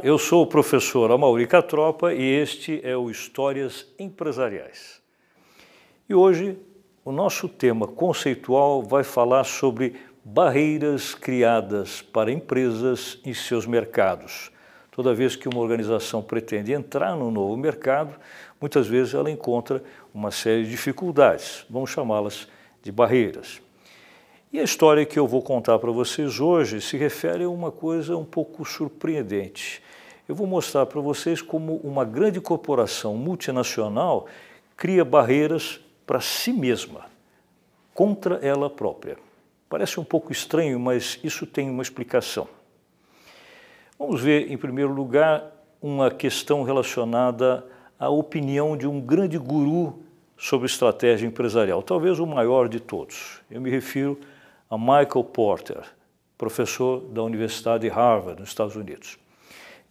Eu sou o professor Amauri Catropa e este é o Histórias Empresariais. E hoje o nosso tema conceitual vai falar sobre barreiras criadas para empresas em seus mercados. Toda vez que uma organização pretende entrar no novo mercado, muitas vezes ela encontra uma série de dificuldades, vamos chamá-las de barreiras. E a história que eu vou contar para vocês hoje se refere a uma coisa um pouco surpreendente eu vou mostrar para vocês como uma grande corporação multinacional cria barreiras para si mesma, contra ela própria. Parece um pouco estranho, mas isso tem uma explicação. Vamos ver, em primeiro lugar, uma questão relacionada à opinião de um grande guru sobre estratégia empresarial, talvez o maior de todos. Eu me refiro a Michael Porter, professor da Universidade de Harvard, nos Estados Unidos.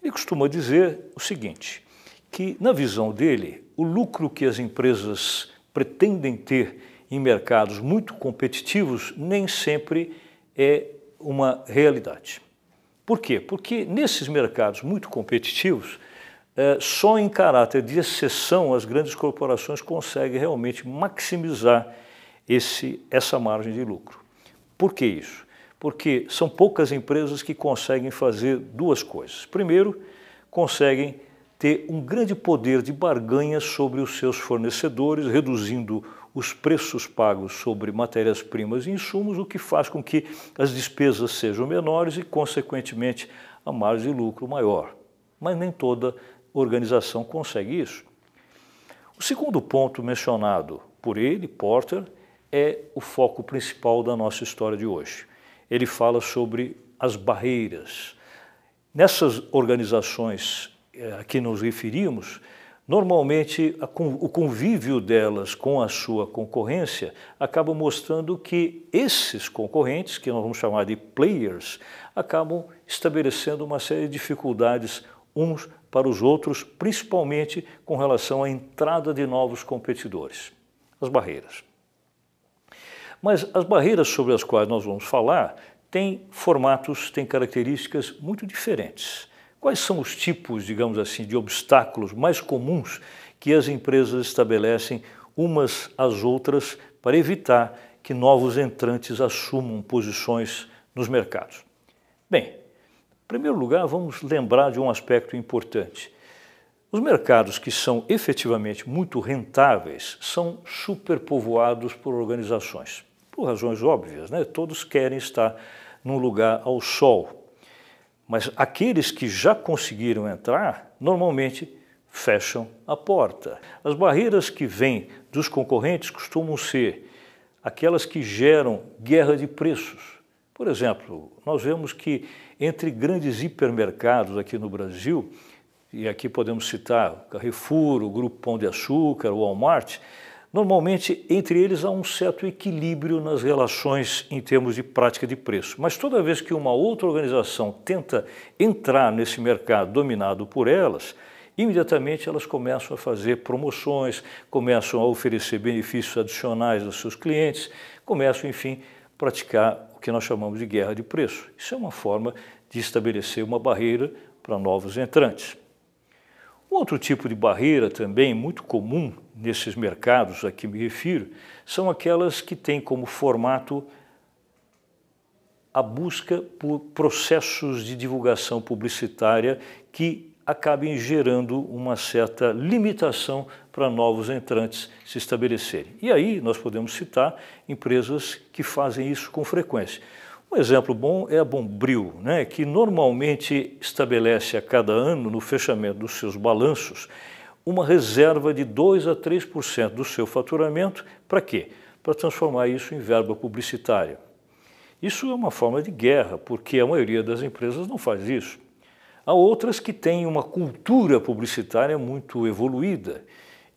Ele costuma dizer o seguinte, que na visão dele, o lucro que as empresas pretendem ter em mercados muito competitivos nem sempre é uma realidade. Por quê? Porque nesses mercados muito competitivos, é, só em caráter de exceção as grandes corporações conseguem realmente maximizar esse, essa margem de lucro. Por que isso? Porque são poucas empresas que conseguem fazer duas coisas. Primeiro, conseguem ter um grande poder de barganha sobre os seus fornecedores, reduzindo os preços pagos sobre matérias-primas e insumos, o que faz com que as despesas sejam menores e, consequentemente, a margem de lucro maior. Mas nem toda organização consegue isso. O segundo ponto mencionado por ele, Porter, é o foco principal da nossa história de hoje ele fala sobre as barreiras. Nessas organizações eh, a que nos referimos, normalmente o convívio delas com a sua concorrência acaba mostrando que esses concorrentes, que nós vamos chamar de players, acabam estabelecendo uma série de dificuldades uns para os outros, principalmente com relação à entrada de novos competidores, as barreiras. Mas as barreiras sobre as quais nós vamos falar têm formatos, têm características muito diferentes. Quais são os tipos, digamos assim, de obstáculos mais comuns que as empresas estabelecem umas às outras para evitar que novos entrantes assumam posições nos mercados? Bem, em primeiro lugar, vamos lembrar de um aspecto importante. Os mercados que são efetivamente muito rentáveis são superpovoados por organizações por razões óbvias, né? todos querem estar num lugar ao sol. Mas aqueles que já conseguiram entrar, normalmente fecham a porta. As barreiras que vêm dos concorrentes costumam ser aquelas que geram guerra de preços. Por exemplo, nós vemos que entre grandes hipermercados aqui no Brasil, e aqui podemos citar Carrefour, o Grupo Pão de Açúcar, o Walmart, Normalmente, entre eles há um certo equilíbrio nas relações em termos de prática de preço. Mas toda vez que uma outra organização tenta entrar nesse mercado dominado por elas, imediatamente elas começam a fazer promoções, começam a oferecer benefícios adicionais aos seus clientes, começam, enfim, a praticar o que nós chamamos de guerra de preço. Isso é uma forma de estabelecer uma barreira para novos entrantes. Outro tipo de barreira também muito comum nesses mercados a que me refiro são aquelas que têm como formato a busca por processos de divulgação publicitária que acabem gerando uma certa limitação para novos entrantes se estabelecerem. E aí nós podemos citar empresas que fazem isso com frequência. Um exemplo bom é a Bombril, né, que normalmente estabelece a cada ano, no fechamento dos seus balanços, uma reserva de 2 a 3% do seu faturamento. Para quê? Para transformar isso em verba publicitária. Isso é uma forma de guerra, porque a maioria das empresas não faz isso. Há outras que têm uma cultura publicitária muito evoluída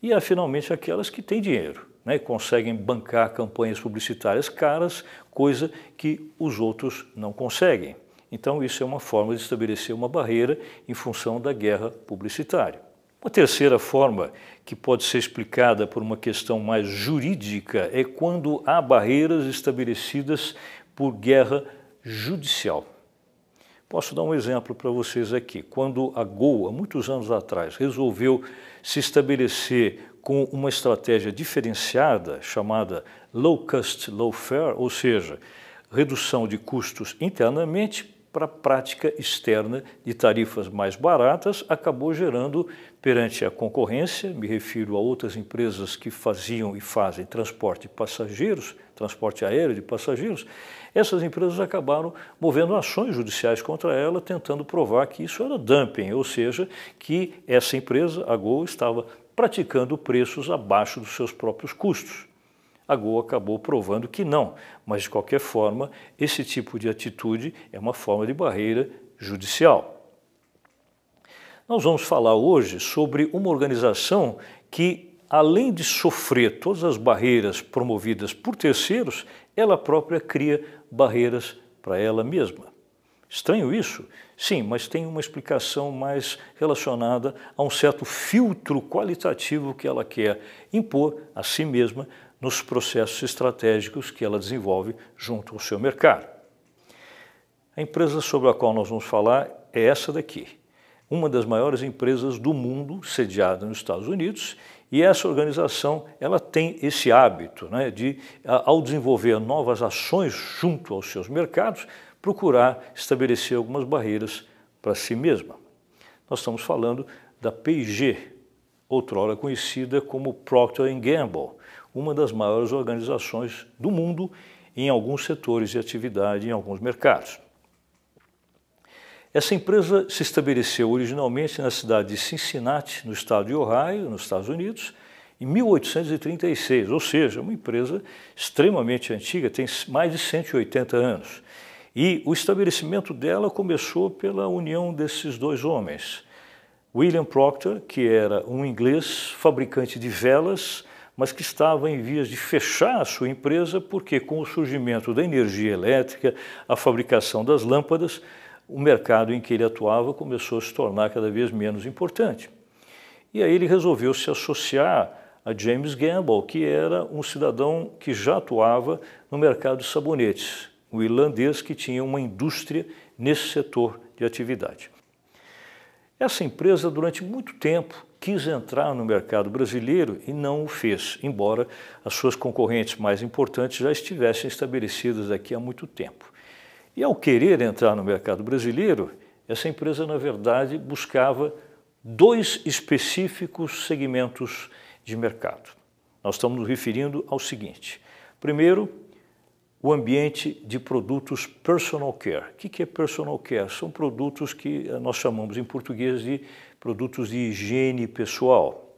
e há finalmente aquelas que têm dinheiro né, conseguem bancar campanhas publicitárias caras, coisa que os outros não conseguem. Então, isso é uma forma de estabelecer uma barreira em função da guerra publicitária. Uma terceira forma, que pode ser explicada por uma questão mais jurídica, é quando há barreiras estabelecidas por guerra judicial. Posso dar um exemplo para vocês aqui. Quando a há muitos anos atrás, resolveu se estabelecer com uma estratégia diferenciada chamada low cost, low fare, ou seja, redução de custos internamente para a prática externa de tarifas mais baratas, acabou gerando perante a concorrência, me refiro a outras empresas que faziam e fazem transporte de passageiros, transporte aéreo de passageiros, essas empresas acabaram movendo ações judiciais contra ela, tentando provar que isso era dumping, ou seja, que essa empresa, a Gol, estava praticando preços abaixo dos seus próprios custos. A Gol acabou provando que não, mas de qualquer forma, esse tipo de atitude é uma forma de barreira judicial. Nós vamos falar hoje sobre uma organização que, além de sofrer todas as barreiras promovidas por terceiros, ela própria cria barreiras para ela mesma. Estranho isso? Sim, mas tem uma explicação mais relacionada a um certo filtro qualitativo que ela quer impor a si mesma nos processos estratégicos que ela desenvolve junto ao seu mercado. A empresa sobre a qual nós vamos falar é essa daqui uma das maiores empresas do mundo, sediada nos Estados Unidos, e essa organização ela tem esse hábito né, de, ao desenvolver novas ações junto aos seus mercados, procurar estabelecer algumas barreiras para si mesma. Nós estamos falando da P&G, outrora conhecida como Procter Gamble, uma das maiores organizações do mundo em alguns setores de atividade em alguns mercados. Essa empresa se estabeleceu originalmente na cidade de Cincinnati, no estado de Ohio, nos Estados Unidos, em 1836, ou seja, uma empresa extremamente antiga, tem mais de 180 anos. E o estabelecimento dela começou pela união desses dois homens. William Proctor, que era um inglês fabricante de velas, mas que estava em vias de fechar a sua empresa porque com o surgimento da energia elétrica, a fabricação das lâmpadas, o mercado em que ele atuava começou a se tornar cada vez menos importante. E aí ele resolveu se associar a James Gamble, que era um cidadão que já atuava no mercado de sabonetes, um irlandês que tinha uma indústria nesse setor de atividade. Essa empresa, durante muito tempo, quis entrar no mercado brasileiro e não o fez, embora as suas concorrentes mais importantes já estivessem estabelecidas aqui há muito tempo. E ao querer entrar no mercado brasileiro, essa empresa, na verdade, buscava dois específicos segmentos de mercado. Nós estamos nos referindo ao seguinte: primeiro, o ambiente de produtos personal care. O que é personal care? São produtos que nós chamamos em português de produtos de higiene pessoal.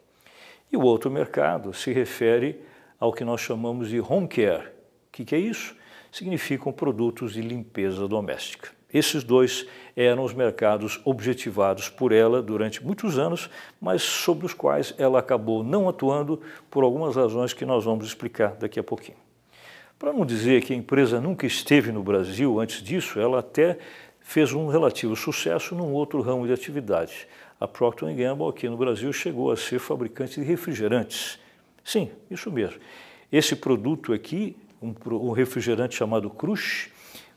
E o outro mercado se refere ao que nós chamamos de home care. O que é isso? significam produtos de limpeza doméstica. Esses dois eram os mercados objetivados por ela durante muitos anos, mas sobre os quais ela acabou não atuando por algumas razões que nós vamos explicar daqui a pouquinho. Para não dizer que a empresa nunca esteve no Brasil antes disso, ela até fez um relativo sucesso num outro ramo de atividade. A Procter Gamble aqui no Brasil chegou a ser fabricante de refrigerantes. Sim, isso mesmo. Esse produto aqui um, um refrigerante chamado Crush,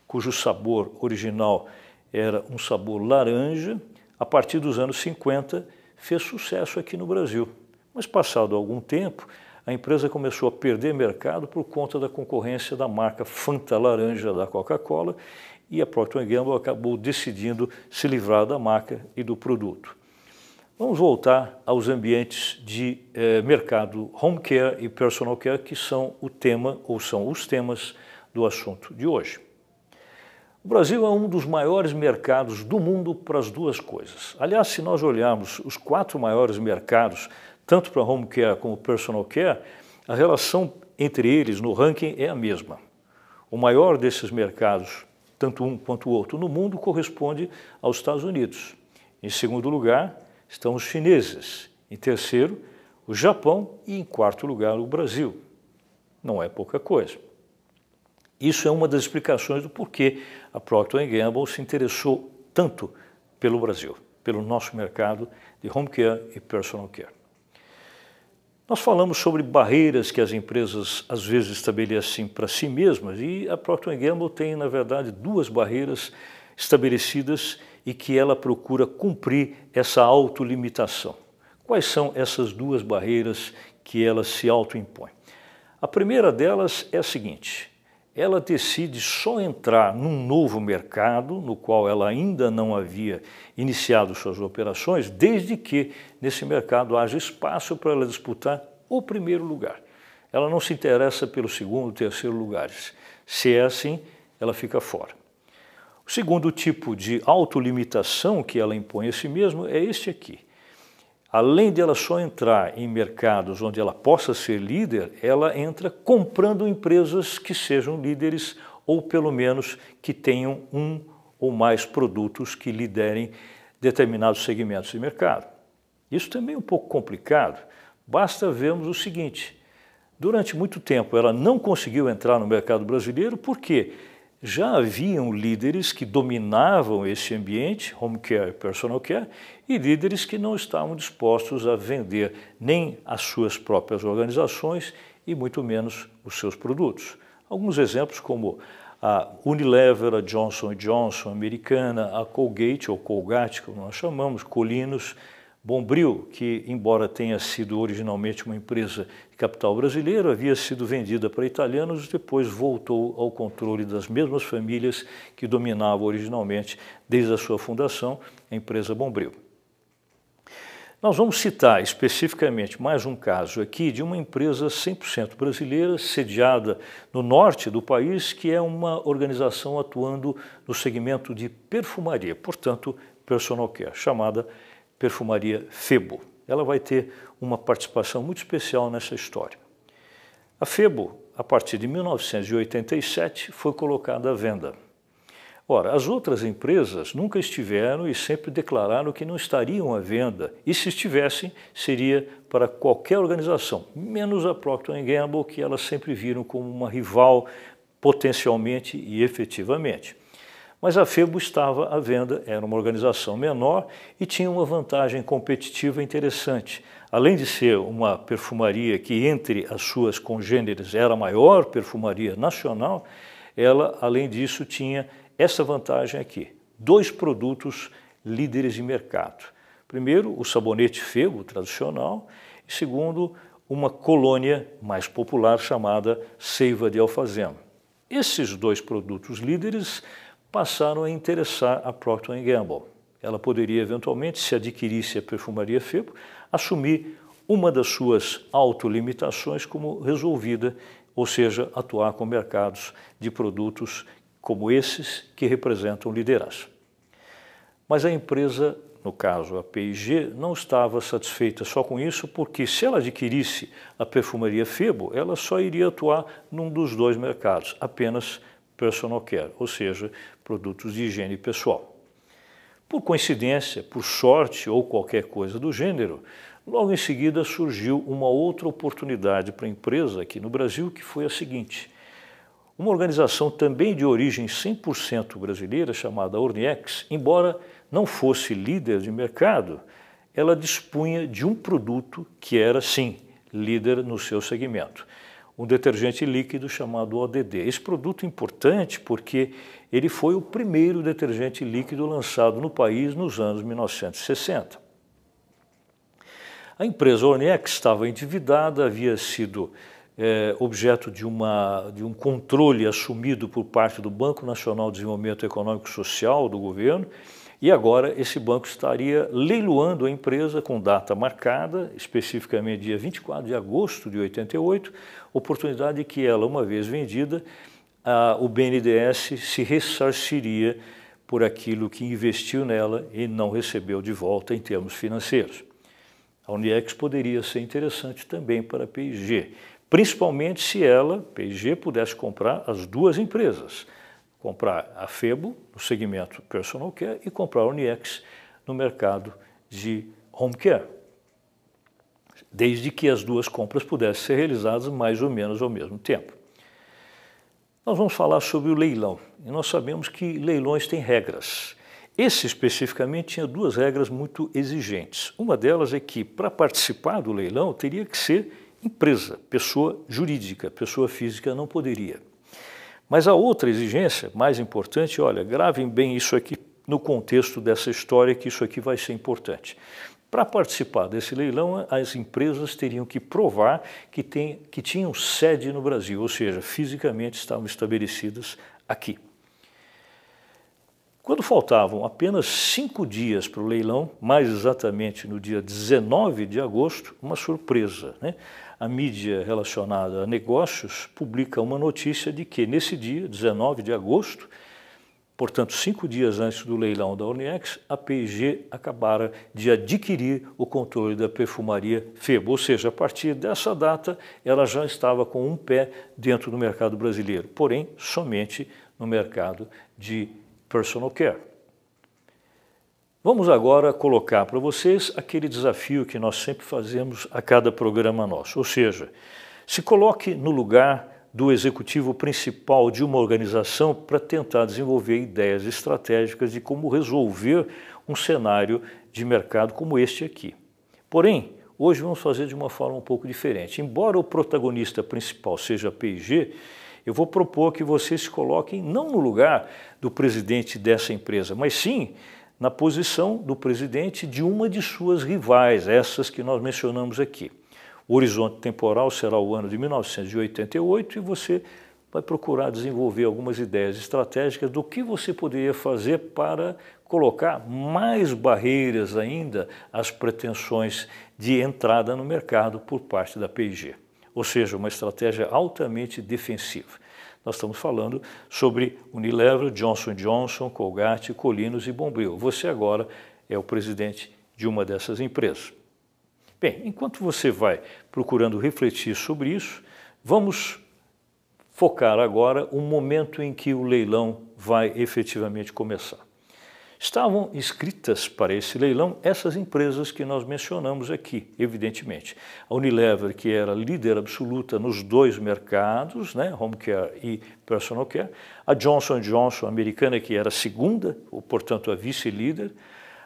cujo sabor original era um sabor laranja, a partir dos anos 50 fez sucesso aqui no Brasil. Mas passado algum tempo, a empresa começou a perder mercado por conta da concorrência da marca Fanta Laranja da Coca-Cola e a Procter Gamble acabou decidindo se livrar da marca e do produto. Vamos voltar aos ambientes de eh, mercado home care e personal care, que são o tema ou são os temas do assunto de hoje. O Brasil é um dos maiores mercados do mundo para as duas coisas. Aliás, se nós olharmos os quatro maiores mercados, tanto para home care como personal care, a relação entre eles no ranking é a mesma. O maior desses mercados, tanto um quanto o outro no mundo, corresponde aos Estados Unidos. Em segundo lugar, estão os chineses, em terceiro, o Japão e, em quarto lugar, o Brasil. Não é pouca coisa. Isso é uma das explicações do porquê a Procter Gamble se interessou tanto pelo Brasil, pelo nosso mercado de home care e personal care. Nós falamos sobre barreiras que as empresas às vezes estabelecem para si mesmas e a Procter Gamble tem, na verdade, duas barreiras estabelecidas e que ela procura cumprir essa autolimitação. Quais são essas duas barreiras que ela se autoimpõe? A primeira delas é a seguinte: ela decide só entrar num novo mercado, no qual ela ainda não havia iniciado suas operações, desde que nesse mercado haja espaço para ela disputar o primeiro lugar. Ela não se interessa pelo segundo, terceiro lugares. Se é assim, ela fica fora. O segundo tipo de autolimitação que ela impõe a si mesma é este aqui além de ela só entrar em mercados onde ela possa ser líder, ela entra comprando empresas que sejam líderes ou pelo menos que tenham um ou mais produtos que liderem determinados segmentos de mercado. Isso também é um pouco complicado. Basta vermos o seguinte: durante muito tempo ela não conseguiu entrar no mercado brasileiro porque já haviam líderes que dominavam esse ambiente, home care personal care, e líderes que não estavam dispostos a vender nem as suas próprias organizações e muito menos os seus produtos. Alguns exemplos como a Unilever, a Johnson Johnson americana, a Colgate ou Colgate, como nós chamamos, Colinos, Bombril, que embora tenha sido originalmente uma empresa de capital brasileiro, havia sido vendida para italianos e depois voltou ao controle das mesmas famílias que dominavam originalmente desde a sua fundação a empresa Bombril. Nós vamos citar especificamente mais um caso aqui de uma empresa 100% brasileira, sediada no norte do país, que é uma organização atuando no segmento de perfumaria, portanto, personal care, chamada Perfumaria Febo. Ela vai ter uma participação muito especial nessa história. A Febo, a partir de 1987, foi colocada à venda. Ora, as outras empresas nunca estiveram e sempre declararam que não estariam à venda, e se estivessem, seria para qualquer organização, menos a Procter Gamble, que elas sempre viram como uma rival potencialmente e efetivamente. Mas a Febo estava à venda, era uma organização menor e tinha uma vantagem competitiva interessante. Além de ser uma perfumaria que, entre as suas congêneres, era a maior perfumaria nacional, ela, além disso, tinha essa vantagem aqui: dois produtos líderes de mercado. Primeiro, o sabonete Febo tradicional, e segundo, uma colônia mais popular chamada Seiva de Alfazema. Esses dois produtos líderes passaram a interessar a Procter Gamble. Ela poderia eventualmente, se adquirisse a perfumaria Febo, assumir uma das suas autolimitações como resolvida, ou seja, atuar com mercados de produtos como esses que representam liderança. Mas a empresa, no caso a P&G, não estava satisfeita só com isso, porque se ela adquirisse a perfumaria Febo, ela só iria atuar num dos dois mercados, apenas personal care, ou seja, produtos de higiene pessoal. Por coincidência, por sorte ou qualquer coisa do gênero, logo em seguida surgiu uma outra oportunidade para a empresa aqui no Brasil, que foi a seguinte. Uma organização também de origem 100% brasileira, chamada Orniex, embora não fosse líder de mercado, ela dispunha de um produto que era, sim, líder no seu segmento um detergente líquido chamado ODD. Esse produto é importante porque ele foi o primeiro detergente líquido lançado no país nos anos 1960. A empresa Ornex estava endividada, havia sido é, objeto de, uma, de um controle assumido por parte do Banco Nacional de Desenvolvimento Econômico e Social do governo e agora esse banco estaria leiloando a empresa com data marcada, especificamente dia 24 de agosto de 88, oportunidade que ela, uma vez vendida, a, o BNDES se ressarciria por aquilo que investiu nela e não recebeu de volta em termos financeiros. A Uniex poderia ser interessante também para a P&G, principalmente se ela, P&G, pudesse comprar as duas empresas, comprar a Febo no segmento personal care e comprar a Uniex no mercado de home care, desde que as duas compras pudessem ser realizadas mais ou menos ao mesmo tempo. Nós vamos falar sobre o leilão e nós sabemos que leilões têm regras. Esse especificamente tinha duas regras muito exigentes. Uma delas é que para participar do leilão teria que ser empresa, pessoa jurídica, pessoa física não poderia. Mas a outra exigência, mais importante, olha, gravem bem isso aqui no contexto dessa história, que isso aqui vai ser importante. Para participar desse leilão, as empresas teriam que provar que, tem, que tinham sede no Brasil, ou seja, fisicamente estavam estabelecidas aqui. Quando faltavam apenas cinco dias para o leilão, mais exatamente no dia 19 de agosto, uma surpresa. Né? A mídia relacionada a negócios publica uma notícia de que nesse dia, 19 de agosto, portanto cinco dias antes do leilão da Uniex, a P&G acabara de adquirir o controle da perfumaria Febo, ou seja, a partir dessa data ela já estava com um pé dentro do mercado brasileiro, porém somente no mercado de personal care. Vamos agora colocar para vocês aquele desafio que nós sempre fazemos a cada programa nosso, ou seja, se coloque no lugar do executivo principal de uma organização para tentar desenvolver ideias estratégicas de como resolver um cenário de mercado como este aqui. Porém, hoje vamos fazer de uma forma um pouco diferente. Embora o protagonista principal seja a P&G, eu vou propor que vocês se coloquem não no lugar do presidente dessa empresa, mas sim na posição do presidente de uma de suas rivais, essas que nós mencionamos aqui. O horizonte temporal será o ano de 1988 e você vai procurar desenvolver algumas ideias estratégicas do que você poderia fazer para colocar mais barreiras ainda às pretensões de entrada no mercado por parte da P&G ou seja, uma estratégia altamente defensiva. Nós estamos falando sobre Unilever, Johnson Johnson, Colgate, Colinos e Bombril. Você agora é o presidente de uma dessas empresas. Bem, enquanto você vai procurando refletir sobre isso, vamos focar agora o momento em que o leilão vai efetivamente começar. Estavam inscritas para esse leilão essas empresas que nós mencionamos aqui, evidentemente. A Unilever, que era líder absoluta nos dois mercados, né, home care e personal care. A Johnson Johnson, americana, que era segunda, ou portanto a vice-líder.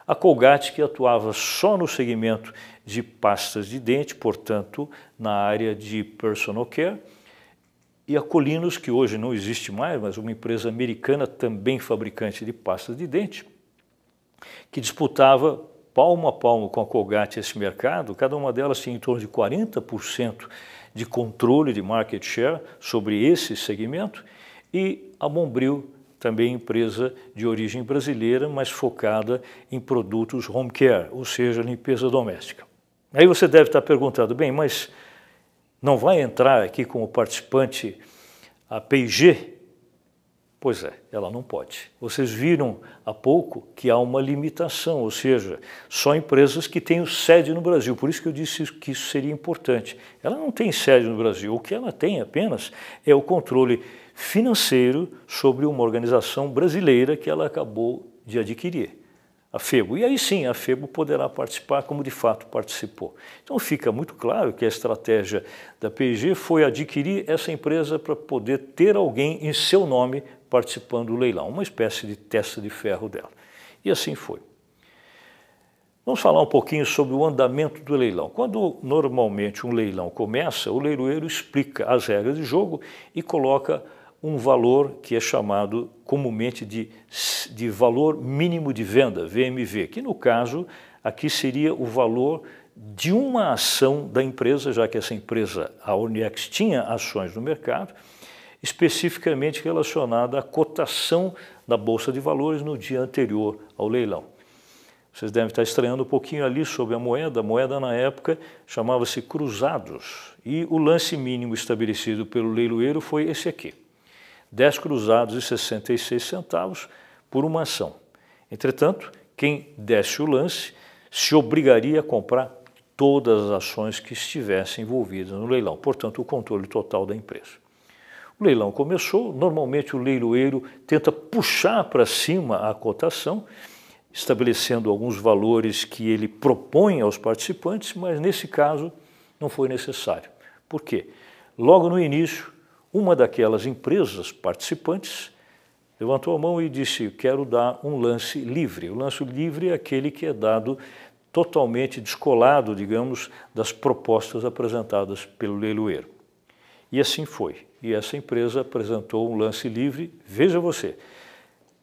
A Colgate, que atuava só no segmento de pastas de dente, portanto, na área de personal care. E a Colinos, que hoje não existe mais, mas uma empresa americana também fabricante de pastas de dente que disputava palmo a palmo com a Colgate esse mercado, cada uma delas tinha em torno de 40% de controle de market share sobre esse segmento, e a Bombril, também empresa de origem brasileira, mas focada em produtos home care, ou seja, limpeza doméstica. Aí você deve estar perguntando, bem, mas não vai entrar aqui como participante a P&G? Pois é, ela não pode. Vocês viram há pouco que há uma limitação, ou seja, só empresas que têm sede no Brasil. Por isso que eu disse que isso seria importante. Ela não tem sede no Brasil. O que ela tem apenas é o controle financeiro sobre uma organização brasileira que ela acabou de adquirir a FEBO. E aí sim, a FEBO poderá participar como de fato participou. Então fica muito claro que a estratégia da P&G foi adquirir essa empresa para poder ter alguém em seu nome participando do leilão, uma espécie de testa de ferro dela. E assim foi. Vamos falar um pouquinho sobre o andamento do leilão. Quando normalmente um leilão começa, o leiloeiro explica as regras de jogo e coloca um valor que é chamado comumente de, de valor mínimo de venda, VMV, que no caso aqui seria o valor de uma ação da empresa, já que essa empresa, a Uniex, tinha ações no mercado, especificamente relacionada à cotação da Bolsa de Valores no dia anterior ao leilão. Vocês devem estar estranhando um pouquinho ali sobre a moeda. A moeda, na época, chamava-se cruzados. E o lance mínimo estabelecido pelo leiloeiro foi esse aqui. 10 cruzados e 66 centavos por uma ação. Entretanto, quem desse o lance se obrigaria a comprar todas as ações que estivessem envolvidas no leilão, portanto, o controle total da empresa. O leilão começou, normalmente o leiloeiro tenta puxar para cima a cotação, estabelecendo alguns valores que ele propõe aos participantes, mas nesse caso não foi necessário. Por quê? Logo no início, uma daquelas empresas participantes levantou a mão e disse: Quero dar um lance livre. O lance livre é aquele que é dado totalmente descolado, digamos, das propostas apresentadas pelo leiloeiro. E assim foi. E essa empresa apresentou um lance livre, veja você,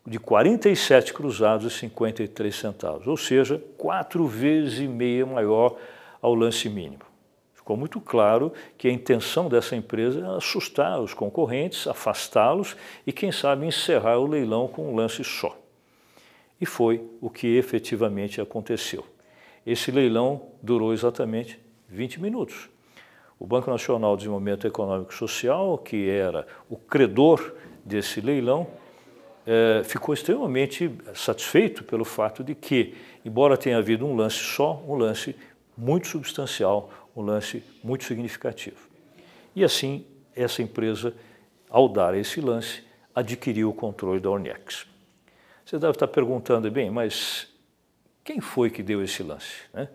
de 47 cruzados e 53 centavos, ou seja, quatro vezes e meia maior ao lance mínimo. Ficou muito claro que a intenção dessa empresa é assustar os concorrentes, afastá-los e, quem sabe, encerrar o leilão com um lance só. E foi o que efetivamente aconteceu. Esse leilão durou exatamente 20 minutos. O Banco Nacional de Desenvolvimento Econômico e Social, que era o credor desse leilão, é, ficou extremamente satisfeito pelo fato de que, embora tenha havido um lance só, um lance muito substancial, um lance muito significativo. E assim, essa empresa, ao dar esse lance, adquiriu o controle da Ornex. Você deve estar perguntando, bem, mas quem foi que deu esse lance? Né?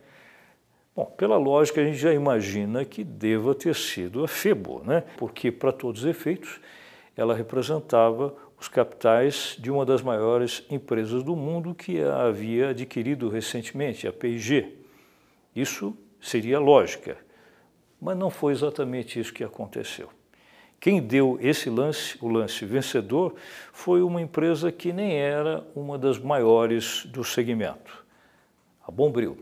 Bom, pela lógica, a gente já imagina que deva ter sido a FEBO, né? porque, para todos os efeitos, ela representava os capitais de uma das maiores empresas do mundo que a havia adquirido recentemente, a P&G. Isso seria lógica, mas não foi exatamente isso que aconteceu. Quem deu esse lance, o lance vencedor, foi uma empresa que nem era uma das maiores do segmento, a Bombril.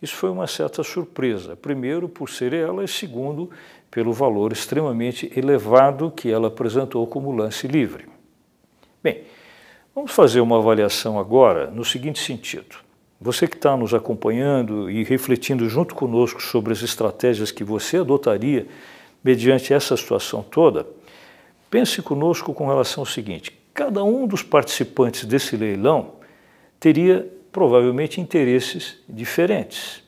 Isso foi uma certa surpresa, primeiro por ser ela e segundo pelo valor extremamente elevado que ela apresentou como lance livre. Bem, vamos fazer uma avaliação agora no seguinte sentido. Você que está nos acompanhando e refletindo junto conosco sobre as estratégias que você adotaria mediante essa situação toda, pense conosco com relação ao seguinte: cada um dos participantes desse leilão teria provavelmente interesses diferentes.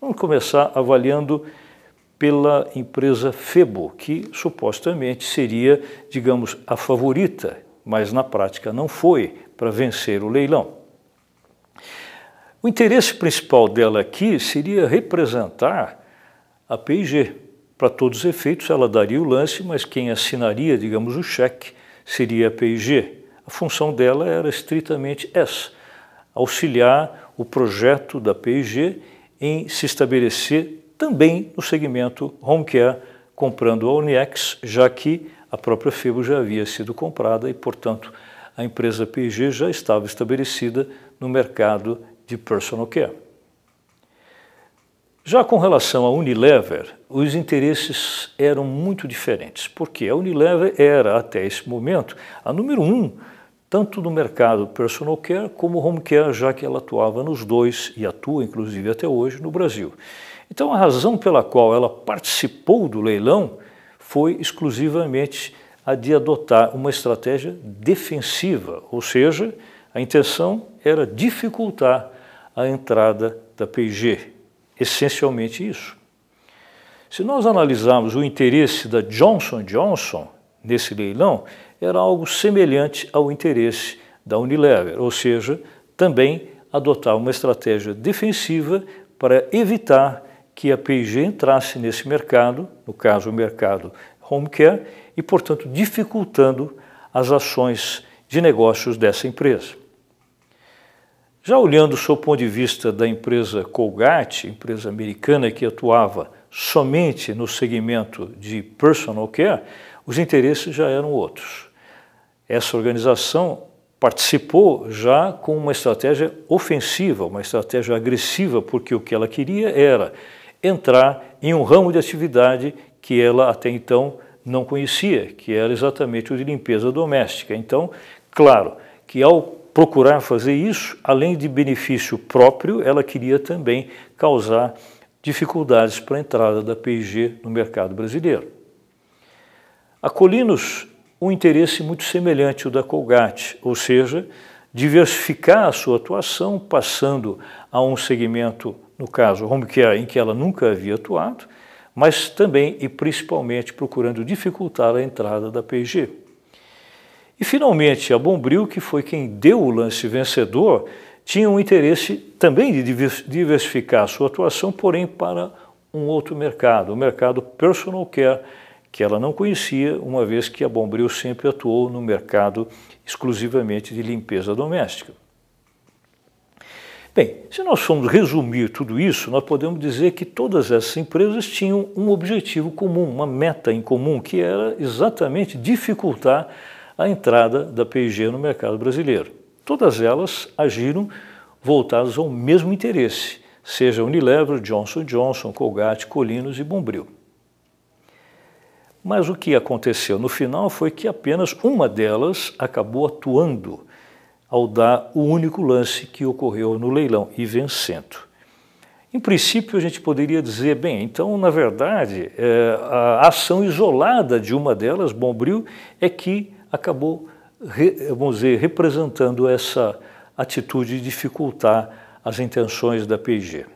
Vamos começar avaliando pela empresa Febo, que supostamente seria, digamos, a favorita, mas na prática não foi para vencer o leilão. O interesse principal dela aqui seria representar a P&G. Para todos os efeitos, ela daria o lance, mas quem assinaria, digamos, o cheque seria a P&G. A função dela era estritamente essa, auxiliar o projeto da P&G em se estabelecer também no segmento home care, comprando a Uniex, já que a própria Febo já havia sido comprada e, portanto, a empresa P&G já estava estabelecida no mercado de personal care. Já com relação à Unilever, os interesses eram muito diferentes, porque a Unilever era, até esse momento, a número um tanto no mercado personal care como home care, já que ela atuava nos dois e atua inclusive até hoje no Brasil. Então a razão pela qual ela participou do leilão foi exclusivamente a de adotar uma estratégia defensiva, ou seja, a intenção era dificultar a entrada da P&G, essencialmente isso. Se nós analisarmos o interesse da Johnson Johnson nesse leilão, era algo semelhante ao interesse da Unilever, ou seja, também adotar uma estratégia defensiva para evitar que a P&G entrasse nesse mercado, no caso o mercado home care, e portanto dificultando as ações de negócios dessa empresa. Já olhando sob o ponto de vista da empresa Colgate, empresa americana que atuava somente no segmento de personal care, os interesses já eram outros essa organização participou já com uma estratégia ofensiva, uma estratégia agressiva, porque o que ela queria era entrar em um ramo de atividade que ela até então não conhecia, que era exatamente o de limpeza doméstica. Então, claro que ao procurar fazer isso, além de benefício próprio, ela queria também causar dificuldades para a entrada da P&G no mercado brasileiro. A Colinos um interesse muito semelhante ao da Colgate, ou seja, diversificar a sua atuação, passando a um segmento, no caso home care, em que ela nunca havia atuado, mas também e principalmente procurando dificultar a entrada da P&G. E finalmente a Bombril, que foi quem deu o lance vencedor, tinha um interesse também de diversificar a sua atuação, porém para um outro mercado, o mercado personal care, que ela não conhecia, uma vez que a Bombril sempre atuou no mercado exclusivamente de limpeza doméstica. Bem, se nós formos resumir tudo isso, nós podemos dizer que todas essas empresas tinham um objetivo comum, uma meta em comum, que era exatamente dificultar a entrada da P&G no mercado brasileiro. Todas elas agiram voltadas ao mesmo interesse, seja Unilever, Johnson Johnson, Colgate, Colinos e Bombril. Mas o que aconteceu no final foi que apenas uma delas acabou atuando ao dar o único lance que ocorreu no leilão e vencendo. Em princípio, a gente poderia dizer, bem, então, na verdade, é, a ação isolada de uma delas, Bombril, é que acabou, vamos dizer, representando essa atitude de dificultar as intenções da P&G.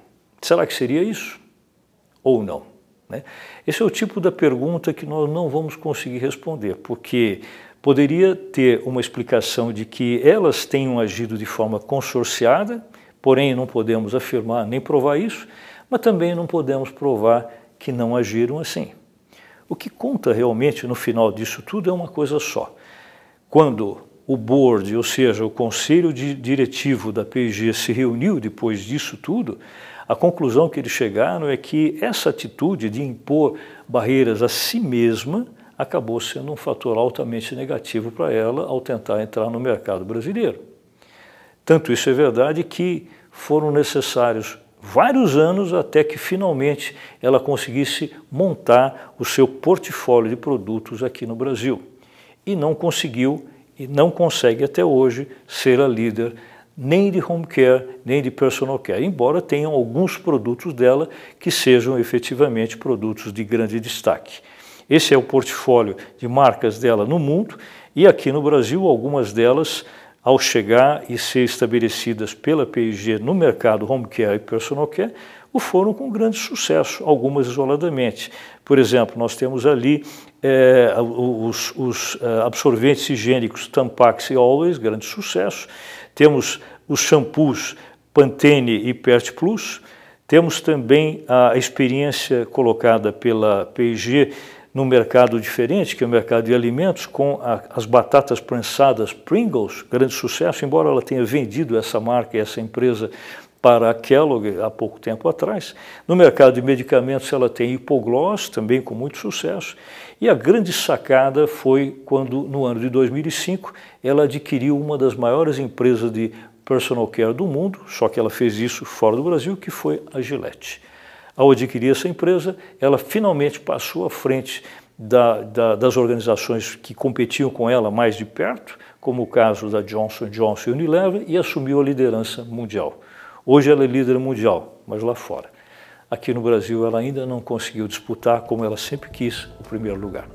Será que seria isso? Ou não? Né? Esse é o tipo da pergunta que nós não vamos conseguir responder, porque poderia ter uma explicação de que elas tenham agido de forma consorciada, porém não podemos afirmar nem provar isso, mas também não podemos provar que não agiram assim. O que conta realmente no final disso tudo é uma coisa só. Quando o board, ou seja, o conselho diretivo da P&G se reuniu depois disso tudo, a conclusão que eles chegaram é que essa atitude de impor barreiras a si mesma acabou sendo um fator altamente negativo para ela ao tentar entrar no mercado brasileiro. Tanto isso é verdade que foram necessários vários anos até que finalmente ela conseguisse montar o seu portfólio de produtos aqui no Brasil. E não conseguiu e não consegue até hoje ser a líder nem de home care, nem de personal care, embora tenham alguns produtos dela que sejam efetivamente produtos de grande destaque. Esse é o portfólio de marcas dela no mundo e aqui no Brasil, algumas delas, ao chegar e ser estabelecidas pela P&G no mercado home care e personal care, o foram com grande sucesso, algumas isoladamente. Por exemplo, nós temos ali é, os, os é, absorventes higiênicos Tampax e Always, grande sucesso. Temos os shampoos Pantene e Pert Plus. Temos também a experiência colocada pela P&G num mercado diferente, que é o mercado de alimentos, com a, as batatas prensadas Pringles, grande sucesso, embora ela tenha vendido essa marca e essa empresa para a Kellogg há pouco tempo atrás. No mercado de medicamentos ela tem Hipogloss, também com muito sucesso. E a grande sacada foi quando, no ano de 2005, ela adquiriu uma das maiores empresas de personal care do mundo, só que ela fez isso fora do Brasil, que foi a Gillette. Ao adquirir essa empresa, ela finalmente passou à frente da, da, das organizações que competiam com ela mais de perto, como o caso da Johnson Johnson e Unilever, e assumiu a liderança mundial. Hoje ela é líder mundial, mas lá fora. Aqui no Brasil ela ainda não conseguiu disputar, como ela sempre quis, o primeiro lugar.